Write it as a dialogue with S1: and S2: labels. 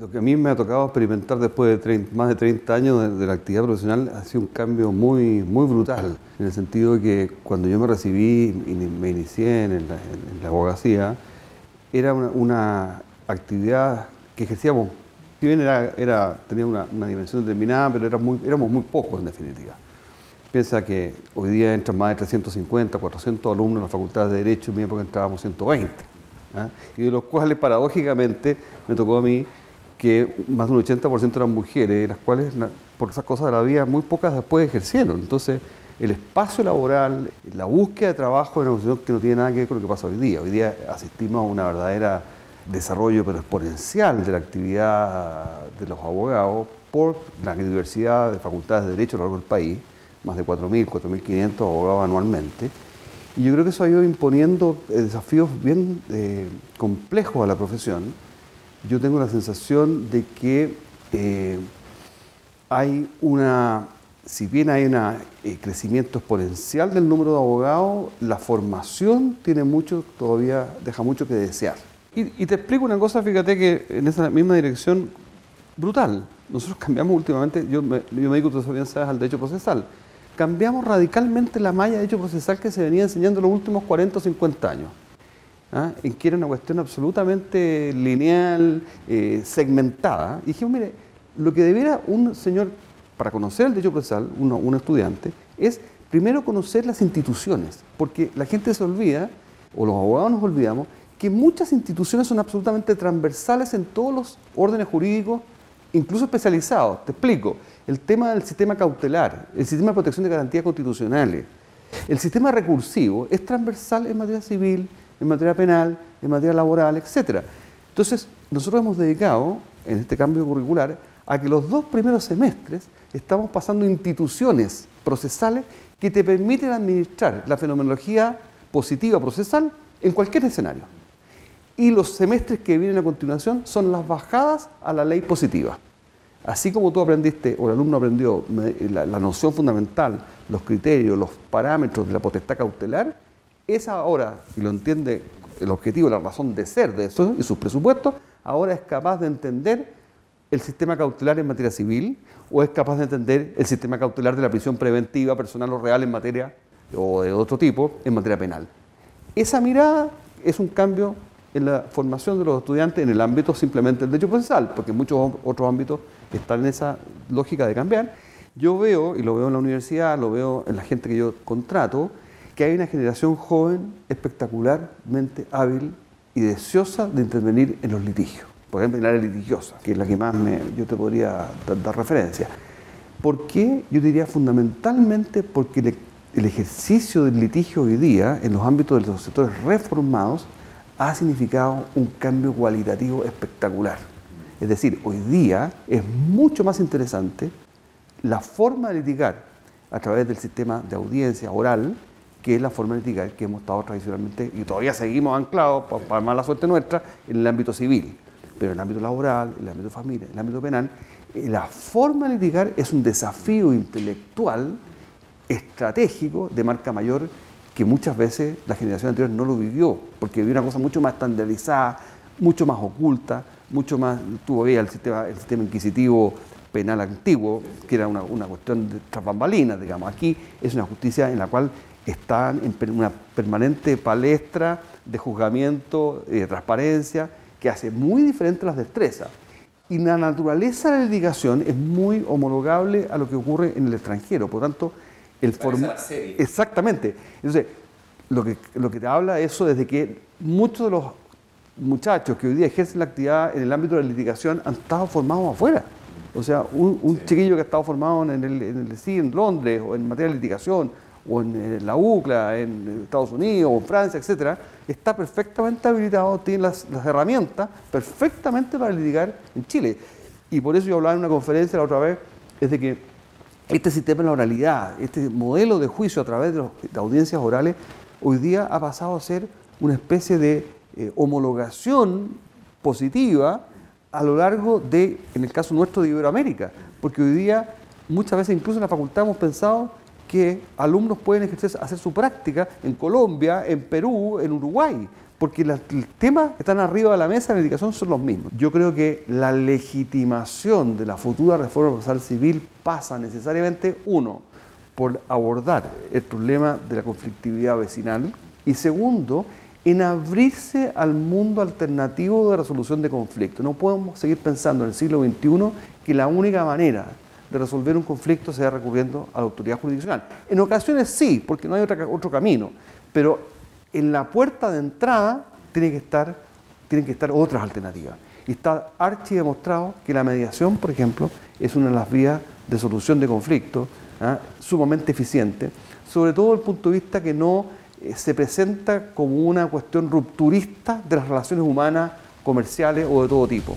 S1: Lo que a mí me ha tocado experimentar después de más de 30 años de, la actividad profesional ha sido un cambio muy, muy brutal, en el sentido de que cuando yo me recibí y me inicié en la, abogacía, era una, actividad que ejercíamos, si bien era, tenía una, dimensión determinada, pero éramos muy pocos en definitiva. Piensa que hoy día entran más de 350, 400 alumnos en la Facultad de Derecho, en mi época entrábamos 120, ¿ah? y de los cuales paradójicamente me tocó a mí que más de un 80% eran mujeres, las cuales por esas cosas de la vida muy pocas después ejercieron. Entonces, el espacio laboral, la búsqueda de trabajo es una cuestión que no tiene nada que ver con lo que pasa hoy día. Hoy día asistimos a una verdadera desarrollo pero exponencial de la actividad de los abogados por la diversidad de facultades de derecho a lo largo del país, más de 4.000, 4.500 abogados anualmente. Y yo creo que eso ha ido imponiendo eh, desafíos bien eh, complejos a la profesión yo tengo la sensación de que eh, hay una, si bien hay un eh, crecimiento exponencial del número de abogados, la formación tiene mucho, todavía deja mucho que desear. Y, te explico una cosa, fíjate que en esa misma dirección, brutal. Nosotros cambiamos últimamente, yo me, yo me dedico, tú bien sabes, al derecho procesal. Cambiamos radicalmente la malla de derecho procesal que se venía enseñando los últimos 40 o 50 años. ¿Ah? en que era una cuestión absolutamente lineal, eh, segmentada. Y dijimos, mire, lo que debiera un señor, para conocer el derecho procesal, uno, un estudiante, es primero conocer las instituciones, porque la gente se olvida, o los abogados nos olvidamos, que muchas instituciones son absolutamente transversales en todos los órdenes jurídicos, incluso especializados. Te explico, el tema del sistema cautelar, el sistema de protección de garantías constitucionales, el sistema recursivo es transversal en materia civil, en materia penal, en materia laboral, etc. Entonces, nosotros hemos dedicado, en este cambio curricular, a que los dos primeros semestres estamos pasando instituciones procesales que te permiten administrar la fenomenología positiva procesal en cualquier escenario. Y los semestres que vienen a continuación son las bajadas a la ley positiva. Así como tú aprendiste, o el alumno aprendió la, la noción fundamental, los criterios, los parámetros de la potestad cautelar, es ahora, y lo entiende el objetivo, la razón de ser de eso y sus presupuestos, ahora es capaz de entender el sistema cautelar en materia civil o es capaz de entender el sistema cautelar de la prisión preventiva, personal o real en materia o de otro tipo en materia penal. Esa mirada es un cambio en la formación de los estudiantes en el ámbito simplemente del derecho procesal, porque muchos otros ámbitos están en esa lógica de cambiar. Yo veo, y lo veo en la universidad, lo veo en la gente que yo contrato, que hay una generación joven espectacularmente hábil y deseosa de intervenir en los litigios. Por ejemplo, en la área litigiosa, que es la que más yo te podría dar, referencia. ¿Por qué? Yo diría fundamentalmente porque el ejercicio del litigio hoy día en los ámbitos de los sectores reformados ha significado un cambio cualitativo espectacular. Es decir, hoy día es mucho más interesante la forma de litigar a través del sistema de audiencia oral que es la forma de litigar que hemos estado tradicionalmente y todavía seguimos anclados, para, más la suerte nuestra, en el ámbito civil. Pero en el ámbito laboral, en el ámbito familiar, en el ámbito penal, eh, la forma de litigar es un desafío intelectual, estratégico, de marca mayor, que muchas veces la generación anterior no lo vivió, porque vivió una cosa mucho más estandarizada, mucho más oculta, mucho más, tuvo el sistema, el sistema inquisitivo penal antiguo, que era una, una cuestión de tras bambalinas, digamos. Aquí es una justicia en la cual están en una permanente palestra de juzgamiento y de transparencia que hace muy diferente las destrezas. Y la naturaleza de la litigación es muy homologable a lo que ocurre en el extranjero. Por tanto, el formato... Exactamente. Entonces, lo que, lo que te habla eso desde que muchos de los muchachos que hoy día ejercen la actividad en el ámbito de la litigación han estado formados afuera. O sea, un, chiquillo que ha estado formado en el, en el en Londres o en materia de litigación o en, la UCLA, en Estados Unidos o en Francia, etcétera, está perfectamente habilitado, tiene las, herramientas perfectamente para litigar en Chile. Y por eso yo hablaba en una conferencia la otra vez, es de que este sistema de la oralidad, este modelo de juicio a través de, audiencias orales, hoy día ha pasado a ser una especie de eh, homologación positiva a lo largo de, en el caso nuestro, de Iberoamérica, porque hoy día muchas veces incluso en la facultad hemos pensado que alumnos pueden ejercer, hacer su práctica en Colombia, en Perú, en Uruguay, porque los temas que están arriba de la mesa de medicación son los mismos. Yo creo que la legitimación de la futura reforma procesal civil pasa necesariamente, uno, por abordar el problema de la conflictividad vecinal y segundo, en abrirse al mundo alternativo de resolución de conflictos. No podemos seguir pensando en el siglo XXI que la única manera de resolver un conflicto sea recurriendo a la autoridad jurisdiccional. En ocasiones sí, porque no hay otro camino, pero en la puerta de entrada tienen que estar otras alternativas. Y está archi demostrado que la mediación, por ejemplo, es una de las vías de solución de conflictos ¿ah? sumamente eficiente, sobre todo desde el punto de vista que no eh, se presenta como una cuestión rupturista de las relaciones humanas, comerciales o de todo tipo.